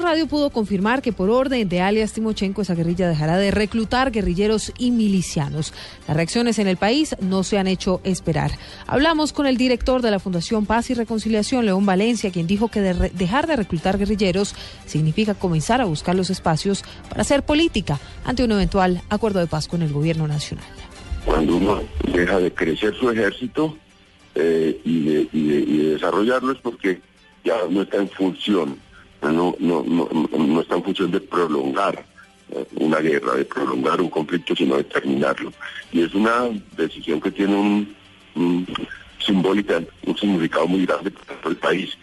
Radio pudo confirmar que por orden de alias Timochenko esa guerrilla dejará de reclutar guerrilleros y milicianos. Las reacciones en el país no se han hecho esperar. Hablamos con el director de la Fundación Paz y Reconciliación, León Valencia, quien dijo que dejar de reclutar guerrilleros significa comenzar a buscar los espacios para hacer política ante un eventual acuerdo de paz con el gobierno nacional. Cuando uno deja de crecer su ejército eh, y, de, y de desarrollarlo es porque ya no está en función no, no, no, no está en función de prolongar eh, una guerra, de prolongar un conflicto, sino de terminarlo. Y es una decisión que tiene un, simbólica, un significado muy grande para el país.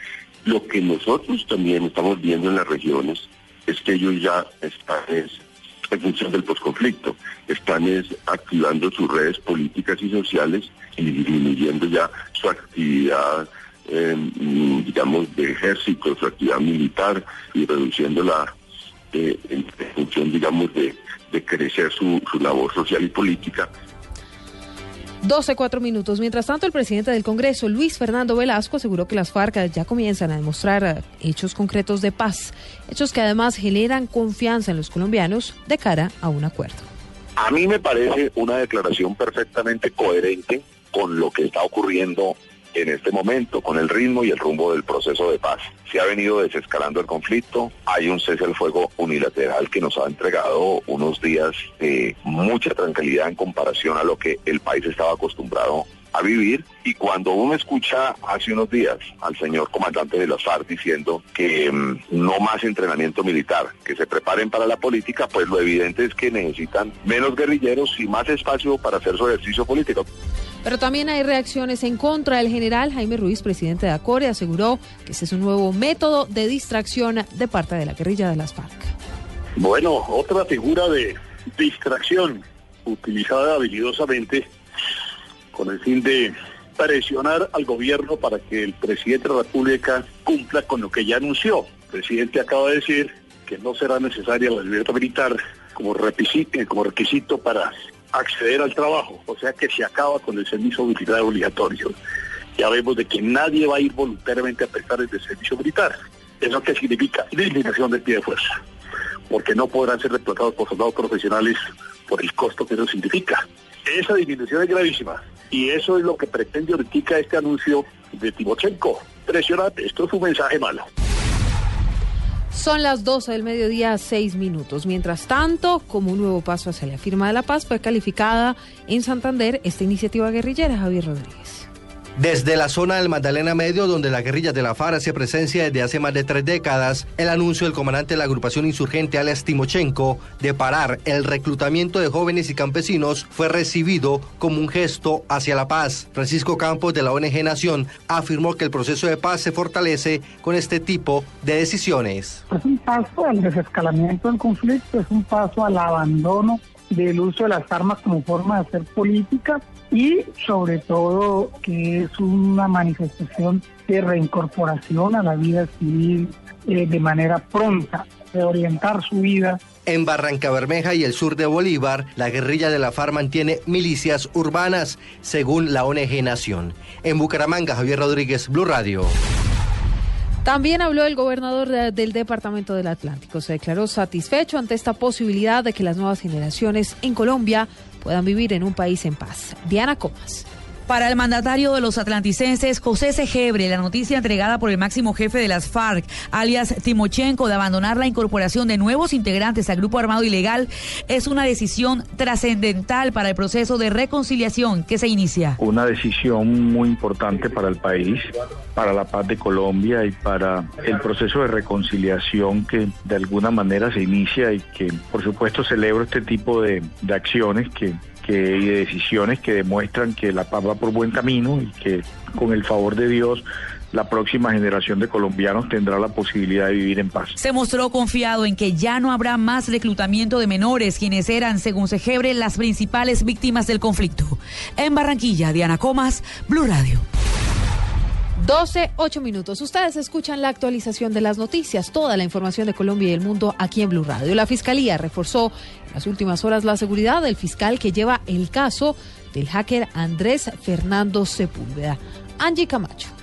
Lo que nosotros también estamos viendo en las regiones es que ellos ya están en función del posconflicto, están es, activando sus redes políticas y sociales y disminuyendo ya su actividad eh, digamos, de ejército, su actividad militar y reduciéndola eh, en función, digamos, de, crecer su, labor social y política. 12, cuatro minutos. Mientras tanto, el presidente del Congreso, Luis Fernando Velasco, aseguró que las FARC ya comienzan a demostrar eh, hechos concretos de paz, hechos que además generan confianza en los colombianos de cara a un acuerdo. A mí me parece una declaración perfectamente coherente con lo que está ocurriendo en este momento con el ritmo y el rumbo del proceso de paz. Se ha venido desescalando el conflicto, hay un cese al fuego unilateral que nos ha entregado unos días de mucha tranquilidad en comparación a lo que el país estaba acostumbrado a vivir y cuando uno escucha hace unos días al señor comandante de las FARC diciendo que mm, no más entrenamiento militar, que se preparen para la política, pues lo evidente es que necesitan menos guerrilleros y más espacio para hacer su ejercicio político. Pero también hay reacciones en contra. El general Jaime Ruiz, presidente de ACORE, aseguró que ese es un nuevo método de distracción de parte de la guerrilla de las FARC. Bueno, otra figura de distracción utilizada habilidosamente con el fin de presionar al gobierno para que el presidente de la República cumpla con lo que ya anunció. El presidente acaba de decir que no será necesaria la libertad militar como requisito, como requisito para acceder al trabajo, o sea que se acaba con el servicio militar obligatorio. Ya vemos de que nadie va a ir voluntariamente a prestar el servicio militar. ¿Eso qué significa? Disminución del pie de fuerza, porque no podrán ser explotados por soldados profesionales por el costo que eso significa. Esa disminución es gravísima y eso es lo que pretende ahorita este anuncio de Timochenko. Presionate, esto es un mensaje malo. Son las 12 del mediodía, 6 minutos. Mientras tanto, como un nuevo paso hacia la firma de la paz, fue calificada en Santander esta iniciativa guerrillera, Javier Rodríguez. Desde la zona del Magdalena Medio, donde la guerrilla de la FARC hace presencia desde hace más de tres décadas, el anuncio del comandante de la agrupación insurgente Alex Timochenko de parar el reclutamiento de jóvenes y campesinos fue recibido como un gesto hacia la paz. Francisco Campos de la ONG Nación afirmó que el proceso de paz se fortalece con este tipo de decisiones. Es un paso al desescalamiento del conflicto, es un paso al abandono del uso de las armas como forma de hacer política y sobre todo que es una manifestación de reincorporación a la vida civil eh, de manera pronta, de orientar su vida. En Barranca Bermeja y el sur de Bolívar, la guerrilla de la FARC mantiene milicias urbanas, según la ONG Nación. En Bucaramanga, Javier Rodríguez, Blue Radio. También habló el gobernador del Departamento del Atlántico. Se declaró satisfecho ante esta posibilidad de que las nuevas generaciones en Colombia puedan vivir en un país en paz. Diana Comas. Para el mandatario de los atlanticenses, José Segebre, la noticia entregada por el máximo jefe de las FARC, alias Timochenko, de abandonar la incorporación de nuevos integrantes al grupo armado ilegal, es una decisión trascendental para el proceso de reconciliación que se inicia. Una decisión muy importante para el país, para la paz de Colombia y para el proceso de reconciliación que de alguna manera se inicia y que por supuesto celebro este tipo de, de acciones que y de decisiones que demuestran que la paz va por buen camino y que con el favor de Dios la próxima generación de colombianos tendrá la posibilidad de vivir en paz. Se mostró confiado en que ya no habrá más reclutamiento de menores, quienes eran, según Segebre, las principales víctimas del conflicto. En Barranquilla, Diana Comas, Blue Radio. 12, 8 minutos. Ustedes escuchan la actualización de las noticias, toda la información de Colombia y el mundo aquí en Blue Radio. La Fiscalía reforzó en las últimas horas la seguridad del fiscal que lleva el caso del hacker Andrés Fernando Sepúlveda. Angie Camacho.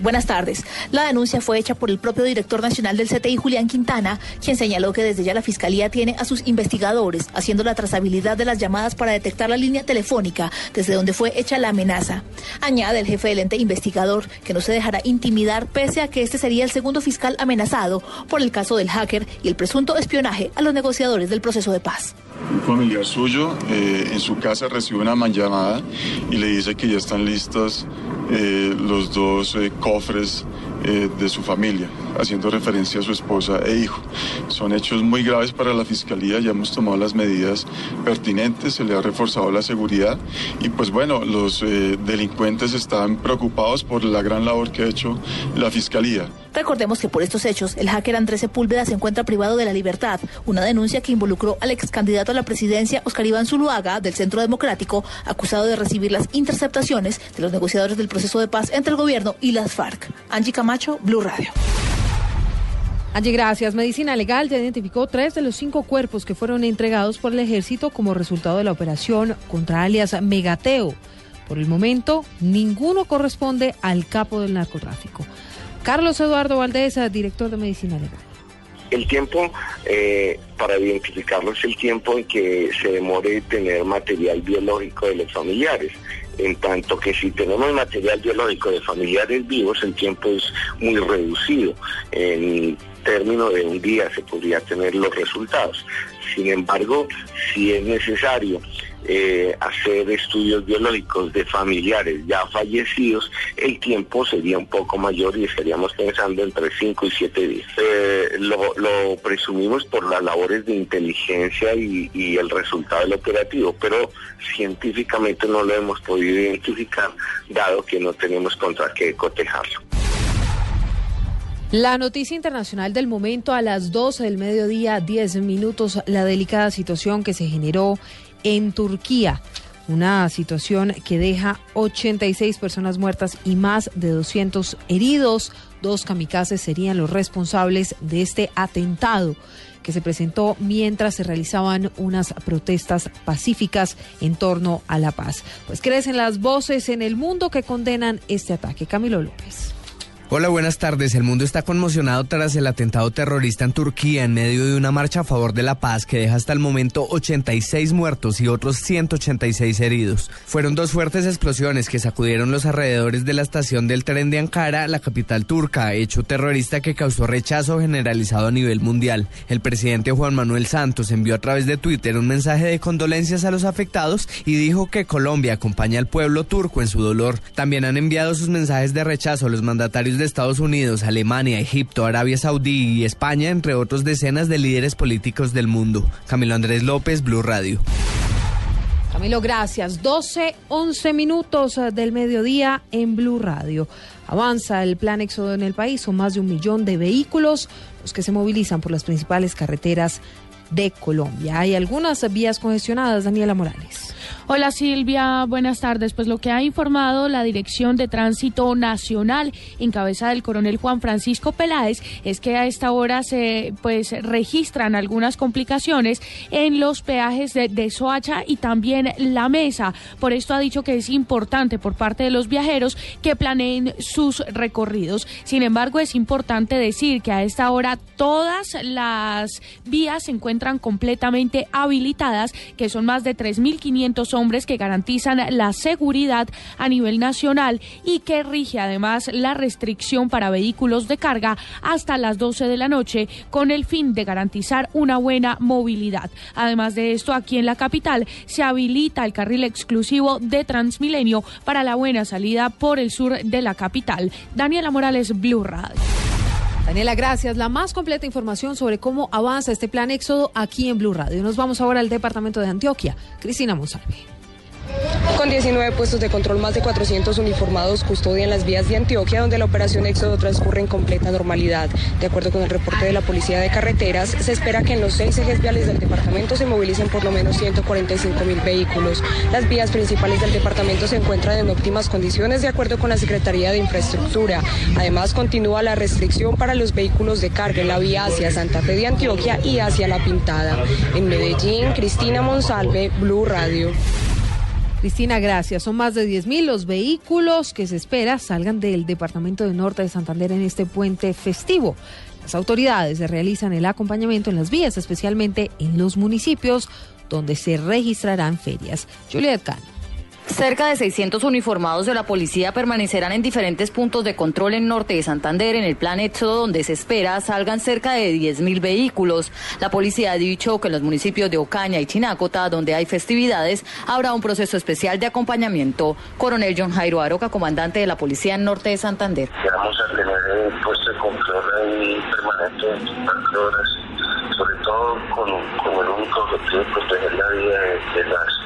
Buenas tardes. La denuncia fue hecha por el propio director nacional del CTI, Julián Quintana, quien señaló que desde ya la Fiscalía tiene a sus investigadores haciendo la trazabilidad de las llamadas para detectar la línea telefónica desde donde fue hecha la amenaza. Añade el jefe del ente investigador que no se dejará intimidar pese a que este sería el segundo fiscal amenazado por el caso del hacker y el presunto espionaje a los negociadores del proceso de paz. Un familiar suyo eh, en su casa recibe una llamada y le dice que ya están listos eh, los dos eh, cofres de su familia, haciendo referencia a su esposa e hijo. Son hechos muy graves para la Fiscalía, ya hemos tomado las medidas pertinentes, se le ha reforzado la seguridad y pues bueno, los delincuentes están preocupados por la gran labor que ha hecho la Fiscalía. Recordemos que por estos hechos, el hacker Andrés Sepúlveda se encuentra privado de la libertad, una denuncia que involucró al ex candidato a la presidencia, Oscar Iván Zuluaga, del Centro Democrático, acusado de recibir las interceptaciones de los negociadores del proceso de paz entre el gobierno y las FARC. Angie Camacho, Blue Radio. Angie, gracias. Medicina Legal ya identificó tres de los cinco cuerpos que fueron entregados por el ejército como resultado de la operación contra alias Megateo. Por el momento, ninguno corresponde al capo del narcotráfico. Carlos Eduardo Valdés, director de Medicina Legal. El tiempo eh, para identificarlo es el tiempo en que se demore tener material biológico de los familiares. En tanto que si tenemos material biológico de familiares vivos, el tiempo es muy reducido. Términos de un día se podría tener los resultados. Sin embargo, si es necesario eh, hacer estudios biológicos de familiares ya fallecidos, el tiempo sería un poco mayor y estaríamos pensando entre 5 y 7 días. Eh, lo, presumimos por las labores de inteligencia y, el resultado del operativo, pero científicamente no lo hemos podido identificar, dado que no tenemos contra qué cotejarlo. La noticia internacional del momento a las 12 del mediodía, 10 minutos, la delicada situación que se generó en Turquía. Una situación que deja 86 personas muertas y más de 200 heridos. Dos kamikazes serían los responsables de este atentado que se presentó mientras se realizaban unas protestas pacíficas en torno a la paz. Pues crecen las voces en el mundo que condenan este ataque. Camilo López. Hola, buenas tardes. El mundo está conmocionado tras el atentado terrorista en Turquía en medio de una marcha a favor de la paz que deja hasta el momento 86 muertos y otros 186 heridos. Fueron dos fuertes explosiones que sacudieron los alrededores de la estación del tren de Ankara, la capital turca, hecho terrorista que causó rechazo generalizado a nivel mundial. El presidente Juan Manuel Santos envió a través de Twitter un mensaje de condolencias a los afectados y dijo que Colombia acompaña al pueblo turco en su dolor. También han enviado sus mensajes de rechazo a los mandatarios de Estados Unidos, Alemania, Egipto, Arabia Saudí y España, entre otros decenas de líderes políticos del mundo. Camilo Andrés López, Blue Radio. Camilo, gracias. 12, 11 minutos eh, del mediodía en Blue Radio. Avanza el plan éxodo en el país. Son más de un millón de vehículos los que se movilizan por las principales carreteras de Colombia. Hay algunas vías congestionadas, Daniela Morales. Hola Silvia, buenas tardes. Pues lo que ha informado la Dirección de Tránsito Nacional en cabeza del coronel Juan Francisco Peláez es que a esta hora se pues registran algunas complicaciones en los peajes de, Soacha y también La Mesa. Por esto ha dicho que es importante por parte de los viajeros que planeen sus recorridos. Sin embargo, es importante decir que a esta hora todas las vías se encuentran completamente habilitadas, que son más de 3.500 hombres que garantizan la seguridad a nivel nacional y que rige además la restricción para vehículos de carga hasta las 12 de la noche con el fin de garantizar una buena movilidad. Además de esto, aquí en la capital se habilita el carril exclusivo de Transmilenio para la buena salida por el sur de la capital. Daniela Morales, Blue Radio. Daniela, gracias. La más completa información sobre cómo avanza este plan Éxodo aquí en Blue Radio. Nos vamos ahora al departamento de Antioquia. Cristina Monsalve. Con 19 puestos de control, más de 400 uniformados custodian las vías de Antioquia, donde la operación Éxodo transcurre en completa normalidad. De acuerdo con el reporte de la Policía de Carreteras, se espera que en los seis ejes viales del departamento se movilicen por lo menos 145 mil vehículos. Las vías principales del departamento se encuentran en óptimas condiciones, de acuerdo con la Secretaría de Infraestructura. Además, continúa la restricción para los vehículos de carga en la vía hacia Santa Fe de Antioquia y hacia La Pintada. En Medellín, Cristina Monsalve, Blue Radio. Cristina, gracias. Son más de 10.000 los vehículos que se espera salgan del departamento de Norte de Santander en este puente festivo. Las autoridades realizan el acompañamiento en las vías, especialmente en los municipios donde se registrarán ferias. Juliet Cano. Cerca de 600 uniformados de la policía permanecerán en diferentes puntos de control en norte de Santander en el plan Éxodo, donde se espera salgan cerca de 10.000 vehículos. La policía ha dicho que en los municipios de Ocaña y Chinácota, donde hay festividades, habrá un proceso especial de acompañamiento. Coronel John Jairo Aroca, comandante de la policía en norte de Santander. Vamos a tener un puesto control permanente 24 horas, sobre todo con, el único objetivo de proteger la vida de las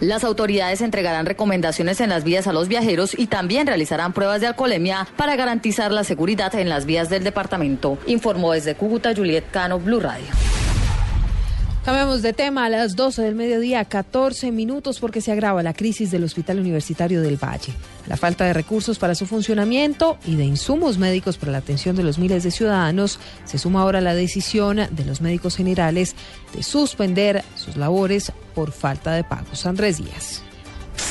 las autoridades entregarán recomendaciones en las vías a los viajeros y también realizarán pruebas de alcoholemia para garantizar la seguridad en las vías del departamento. Informó desde Cúcuta Juliet Cano, Blue Radio. Cambiamos de tema a las 12 del mediodía, 14 minutos, porque se agrava la crisis del Hospital Universitario del Valle. La falta de recursos para su funcionamiento y de insumos médicos para la atención de los miles de ciudadanos se suma ahora la decisión de los médicos generales de suspender sus labores por falta de pagos. Andrés Díaz.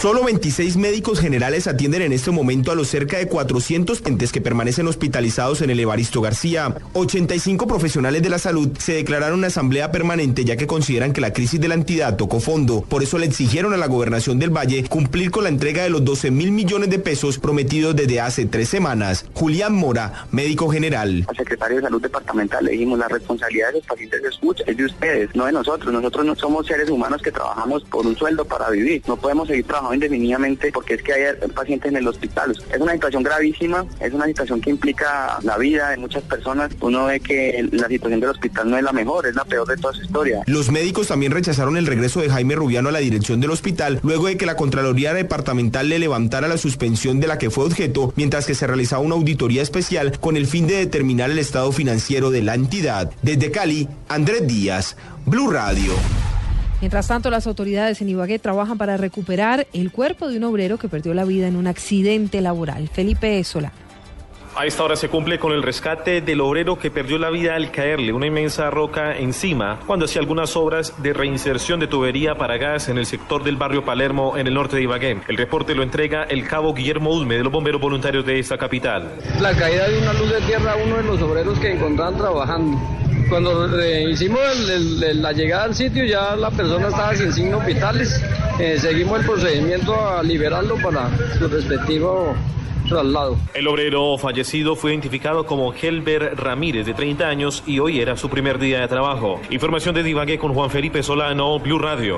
Solo 26 médicos generales atienden en este momento a los cerca de 400 pacientes que permanecen hospitalizados en el Evaristo García. 85 profesionales de la salud se declararon una asamblea permanente ya que consideran que la crisis de la entidad tocó fondo. Por eso le exigieron a la gobernación del Valle cumplir con la entrega de los 12 mil millones de pesos prometidos desde hace tres semanas. Julián Mora, médico general. Al secretario de Salud Departamental le dijimos la responsabilidad de los pacientes de escucha es de ustedes, no de nosotros. Nosotros no somos seres humanos que trabajamos por un sueldo para vivir. No podemos seguir trabajando indefinidamente porque es que hay pacientes en el hospital. Es una situación gravísima, es una situación que implica la vida de muchas personas. Uno ve que la situación del hospital no es la mejor, es la peor de toda su historia. Los médicos también rechazaron el regreso de Jaime Rubiano a la dirección del hospital luego de que la Contraloría Departamental le levantara la suspensión de la que fue objeto mientras que se realizaba una auditoría especial con el fin de determinar el estado financiero de la entidad. Desde Cali, Andrés Díaz, Blue Radio. Mientras tanto, las autoridades en Ibagué trabajan para recuperar el cuerpo de un obrero que perdió la vida en un accidente laboral. Felipe Sola. A esta hora se cumple con el rescate del obrero que perdió la vida al caerle una inmensa roca encima cuando hacía algunas obras de reinserción de tubería para gas en el sector del barrio Palermo en el norte de Ibagué. El reporte lo entrega el cabo Guillermo Ulme de los bomberos voluntarios de esta capital. La caída de una luz de tierra a uno de los obreros que encontraban trabajando. Cuando eh, hicimos la llegada al sitio ya la persona estaba sin signos vitales. Eh, seguimos el procedimiento a liberarlo para su respectivo traslado. El obrero fallecido fue identificado como Helber Ramírez, de 30 años, y hoy era su primer día de trabajo. Información de Divague con Juan Felipe Solano, Blue Radio.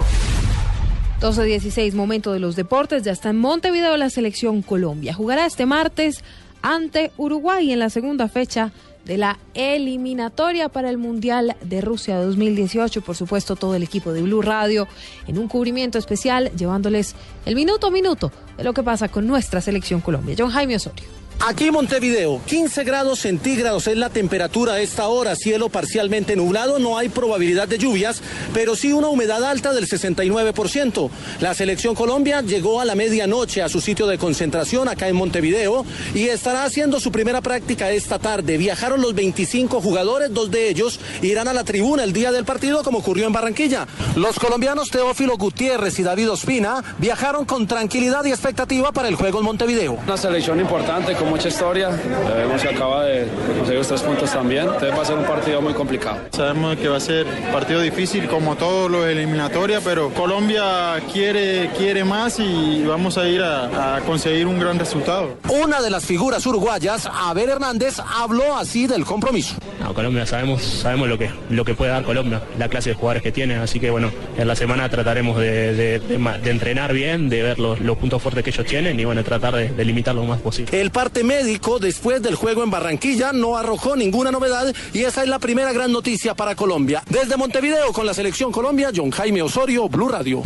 12-16, momento de los deportes. Ya está en Montevideo la selección Colombia. Jugará este martes ante Uruguay en la segunda fecha de la eliminatoria para el Mundial de Rusia 2018. Por supuesto, todo el equipo de Blue Radio en un cubrimiento especial, llevándoles el minuto a minuto de lo que pasa con nuestra selección Colombia. John Jaime Osorio. Aquí Montevideo, 15 grados centígrados es la temperatura a esta hora, cielo parcialmente nublado, no hay probabilidad de lluvias, pero sí una humedad alta del 69%. La selección Colombia llegó a la medianoche a su sitio de concentración acá en Montevideo y estará haciendo su primera práctica esta tarde. Viajaron los 25 jugadores, dos de ellos irán a la tribuna el día del partido como ocurrió en Barranquilla. Los colombianos Teófilo Gutiérrez y David Ospina viajaron con tranquilidad y expectativa para el juego en Montevideo. Una selección importante mucha historia. Vemos que acaba de conseguir los tres puntos también. Entonces va a ser un partido muy complicado. Sabemos que va a ser partido difícil como todo lo eliminatoria, pero Colombia quiere, quiere más y vamos a ir a, a conseguir un gran resultado. Una de las figuras uruguayas, Abel Hernández, habló así del compromiso. No, Colombia sabemos, sabemos lo que, lo que puede dar Colombia, la clase de jugadores que tiene, así que bueno, en la semana trataremos de, de, de, entrenar bien, de ver los, los, puntos fuertes que ellos tienen y bueno, tratar de, limitar lo más posible. El parte médico después del juego en Barranquilla no arrojó ninguna novedad y esa es la primera gran noticia para Colombia. Desde Montevideo con la Colombia, John Jaime Osorio, Blue Radio.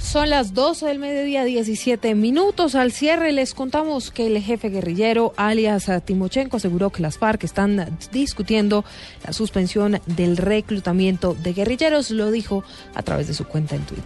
Son las 12 del mediodía, 17 minutos. Al cierre les contamos que el jefe guerrillero, alias Timochenko, aseguró que las FARC están discutiendo la suspensión del reclutamiento de guerrilleros. Lo dijo a través de su cuenta en Twitter.